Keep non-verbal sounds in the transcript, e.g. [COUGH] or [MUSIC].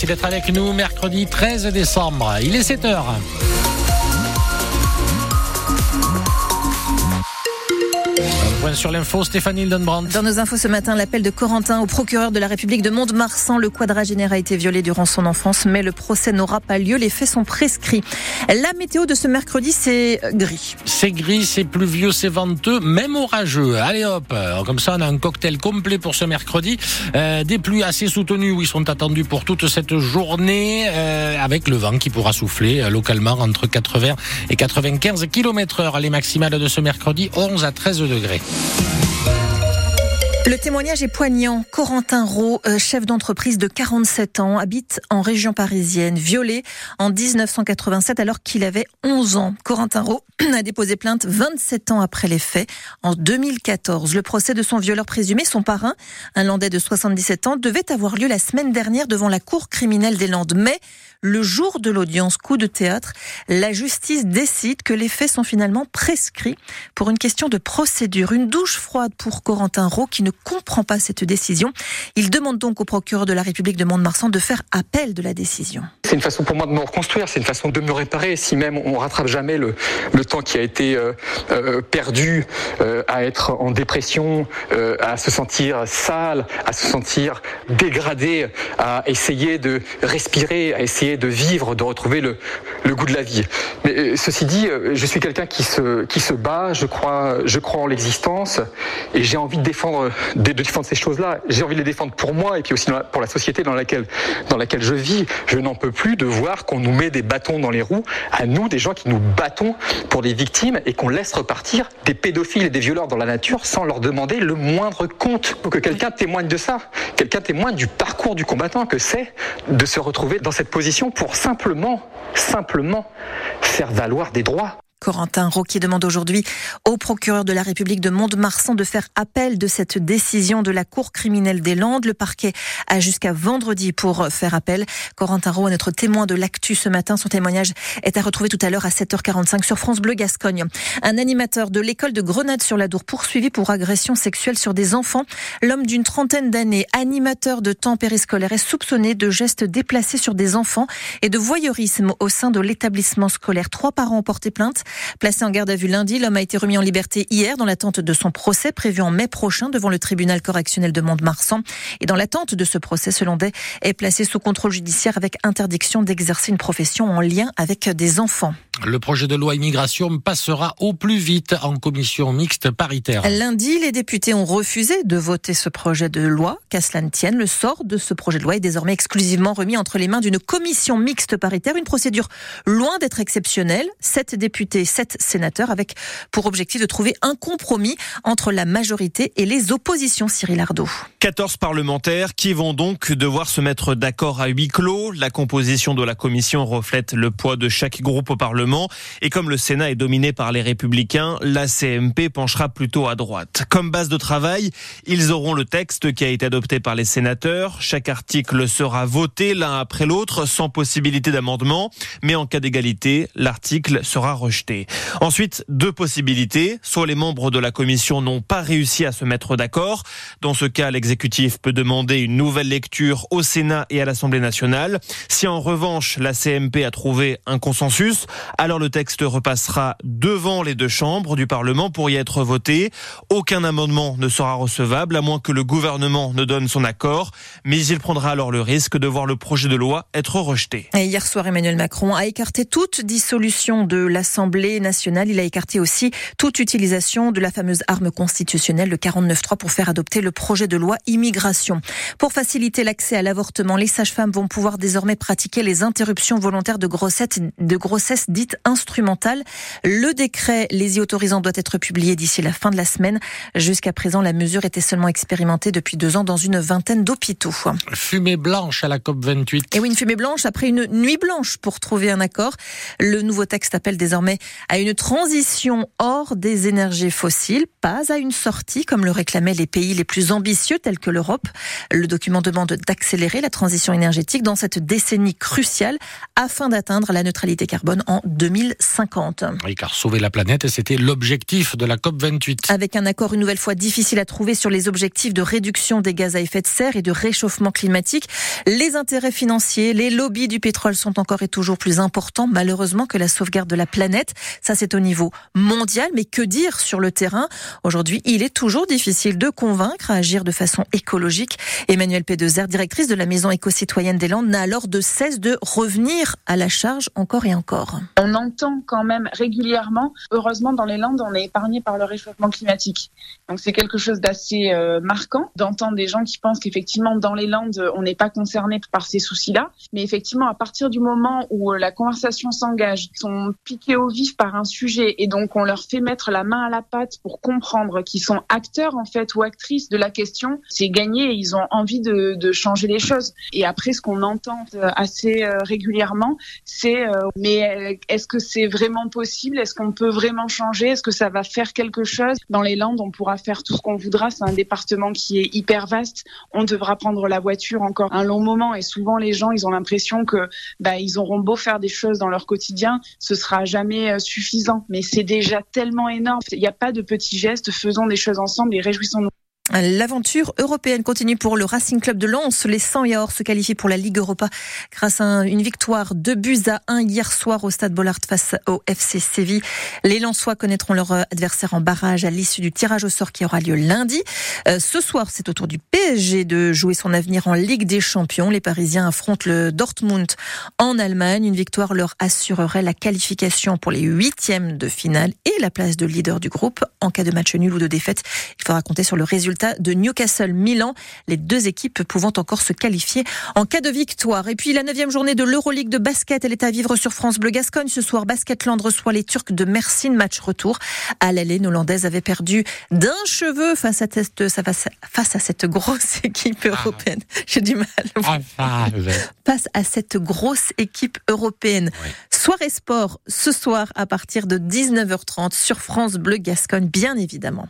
Merci d'être avec nous mercredi 13 décembre. Il est 7 heures. Point sur l'info, Stéphanie Hildenbrandt. Dans nos infos ce matin, l'appel de Corentin au procureur de la République de Mont-de-Marsan. Le quadragénaire a été violé durant son enfance, mais le procès n'aura pas lieu. Les faits sont prescrits. La météo de ce mercredi, c'est gris. C'est gris, c'est pluvieux, c'est venteux, même orageux. Allez hop, comme ça on a un cocktail complet pour ce mercredi. Euh, des pluies assez soutenues, oui, sont attendues pour toute cette journée, euh, avec le vent qui pourra souffler euh, localement entre 80 et 95 km heure. Les maximales de ce mercredi, 11 à 13 degrés. Le témoignage est poignant. Corentin Rowe, euh, chef d'entreprise de 47 ans, habite en région parisienne, violé en 1987 alors qu'il avait 11 ans. Corentin Rowe [CLEARS THROAT] a déposé plainte 27 ans après les faits, en 2014. Le procès de son violeur présumé, son parrain, un Landais de 77 ans, devait avoir lieu la semaine dernière devant la cour criminelle des Landes. Mais le jour de l'audience, coup de théâtre, la justice décide que les faits sont finalement prescrits pour une question de procédure. Une douche froide pour Corentin Rowe qui ne comprend pas cette décision. Il demande donc au procureur de la République de Mont-de-Marsan de faire appel de la décision. C'est une façon pour moi de me reconstruire, c'est une façon de me réparer. Si même on rattrape jamais le, temps qui a été euh, euh, perdu euh, à être en dépression, à se sentir sale, à se sentir dégradé, à essayer de respirer, à essayer de vivre, de retrouver le, goût de la vie. Mais euh, ceci dit, euh, je suis quelqu'un qui se, bat, je crois, en l'existence et j'ai envie de défendre, ces choses-là. J'ai envie de les défendre pour moi et puis aussi pour la société dans laquelle, dans laquelle je vis. Je n'en peux plus de voir qu'on nous met des bâtons dans les roues, à nous, des gens qui nous battons pour des victimes et qu'on laisse repartir des pédophiles et des violeurs dans la nature sans leur demander le moindre compte. Faut que quelqu'un témoigne de ça, quelqu'un témoigne du parcours du combattant que c'est de se retrouver dans cette position pour simplement, simplement faire valoir des droits. Corentin Roquier demande aujourd'hui au procureur de la République de Mont-de-Marsan de faire appel de cette décision de la Cour criminelle des Landes. Le parquet a jusqu'à vendredi pour faire appel. Corentin Roux est notre témoin de l'actu ce matin. Son témoignage est à retrouver tout à l'heure à 7h45 sur France Bleu Gascogne. Un animateur de l'école de Grenade sur la Dour poursuivi pour agression sexuelle sur des enfants. L'homme d'une trentaine d'années, animateur de temps périscolaire, est soupçonné de gestes déplacés sur des enfants et de voyeurisme au sein de l'établissement scolaire. Trois parents ont porté plainte. Placé en garde à vue lundi, l'homme a été remis en liberté hier dans l'attente de son procès prévu en mai prochain devant le tribunal correctionnel de Mont-de-Marsan. Et dans l'attente de ce procès, ce Landais est placé sous contrôle judiciaire avec interdiction d'exercer une profession en lien avec des enfants. Le projet de loi immigration passera au plus vite en commission mixte paritaire. Lundi, les députés ont refusé de voter ce projet de loi. Qu'à cela ne tienne, le sort de ce projet de loi est désormais exclusivement remis entre les mains d'une commission mixte paritaire, une procédure loin d'être exceptionnelle. Sept députés, sept sénateurs, avec pour objectif de trouver un compromis entre la majorité et les oppositions, Cyril Ardo. 14 parlementaires qui vont donc devoir se mettre d'accord à huis clos. La composition de la commission reflète le poids de chaque groupe au Parlement. Et comme le Sénat est dominé par les républicains, la CMP penchera plutôt à droite. Comme base de travail, ils auront le texte qui a été adopté par les sénateurs. Chaque article sera voté l'un après l'autre sans possibilité d'amendement. Mais en cas d'égalité, l'article sera rejeté. Ensuite, deux possibilités. Soit les membres de la commission n'ont pas réussi à se mettre d'accord. Dans ce cas, l'exécutif peut demander une nouvelle lecture au Sénat et à l'Assemblée nationale. Si en revanche la CMP a trouvé un consensus, alors le texte repassera devant les deux chambres du Parlement pour y être voté. Aucun amendement ne sera recevable à moins que le gouvernement ne donne son accord, mais il prendra alors le risque de voir le projet de loi être rejeté. Et hier soir, Emmanuel Macron a écarté toute dissolution de l'Assemblée nationale. Il a écarté aussi toute utilisation de la fameuse arme constitutionnelle, le 49.3, pour faire adopter le projet de loi immigration. Pour faciliter l'accès à l'avortement, les sages-femmes vont pouvoir désormais pratiquer les interruptions volontaires de grossesse, de grossesse dites instrumentale. Le décret les y autorisant doit être publié d'ici la fin de la semaine. Jusqu'à présent, la mesure était seulement expérimentée depuis deux ans dans une vingtaine d'hôpitaux. Fumée blanche à la COP 28. Et oui, une fumée blanche après une nuit blanche pour trouver un accord. Le nouveau texte appelle désormais à une transition hors des énergies fossiles, pas à une sortie comme le réclamaient les pays les plus ambitieux tels que l'Europe. Le document demande d'accélérer la transition énergétique dans cette décennie cruciale afin d'atteindre la neutralité carbone en 2050. Oui, car sauver la planète, c'était l'objectif de la COP28. Avec un accord une nouvelle fois difficile à trouver sur les objectifs de réduction des gaz à effet de serre et de réchauffement climatique, les intérêts financiers, les lobbies du pétrole sont encore et toujours plus importants, malheureusement, que la sauvegarde de la planète. Ça, c'est au niveau mondial, mais que dire sur le terrain? Aujourd'hui, il est toujours difficile de convaincre à agir de façon écologique. Emmanuelle Pédezer, directrice de la Maison éco-citoyenne des Landes, n'a alors de cesse de revenir à la charge encore et encore. On entend quand même régulièrement, heureusement dans les Landes, on est épargné par le réchauffement climatique. Donc c'est quelque chose d'assez euh, marquant d'entendre des gens qui pensent qu'effectivement dans les Landes, on n'est pas concerné par ces soucis-là. Mais effectivement, à partir du moment où euh, la conversation s'engage, ils sont piqués au vif par un sujet et donc on leur fait mettre la main à la pâte pour comprendre qu'ils sont acteurs en fait ou actrices de la question, c'est gagné et ils ont envie de, changer les choses. Et après, ce qu'on entend euh, assez régulièrement, c'est mais est-ce que c'est vraiment possible? Est-ce qu'on peut vraiment changer? Est-ce que ça va faire quelque chose? Dans les Landes, on pourra faire tout ce qu'on voudra. C'est un département qui est hyper vaste. On devra prendre la voiture encore un long moment. Et souvent, les gens, ils ont l'impression que bah, ils auront beau faire des choses dans leur quotidien, ce sera jamais euh, suffisant. Mais c'est déjà tellement énorme. Il n'y a pas de petits gestes. Faisons des choses ensemble et réjouissons-nous. L'aventure européenne continue pour le Racing Club de Lens. Les 100 Yaours se qualifient pour la Ligue Europa grâce à une victoire de buts à 1 hier soir au Stade Bollard face au FC Séville. Les Lensois connaîtront leur adversaire en barrage à l'issue du tirage au sort qui aura lieu lundi. Euh, ce soir, c'est au tour du PSG de jouer son avenir en Ligue des Champions. Les Parisiens affrontent le Dortmund en Allemagne. Une victoire leur assurerait la qualification pour les huitièmes de finale et la place de leader du groupe. En cas de match nul ou de défaite, il faudra compter sur le résultat de Newcastle-Milan, les deux équipes pouvant encore se qualifier en cas de victoire. Et puis la neuvième journée de l'Euroleague de basket, elle est à vivre sur France Bleu Gascogne. Ce soir, Basketland reçoit les Turcs de Mersin, match retour. À l'aller, nos Landaises avaient perdu d'un cheveu face à, face à cette grosse [LAUGHS] équipe ah. européenne. J'ai du mal. Ah, face à cette grosse équipe européenne. Soirée sport ce soir à partir de 19h30 sur France Bleu Gascogne, bien évidemment.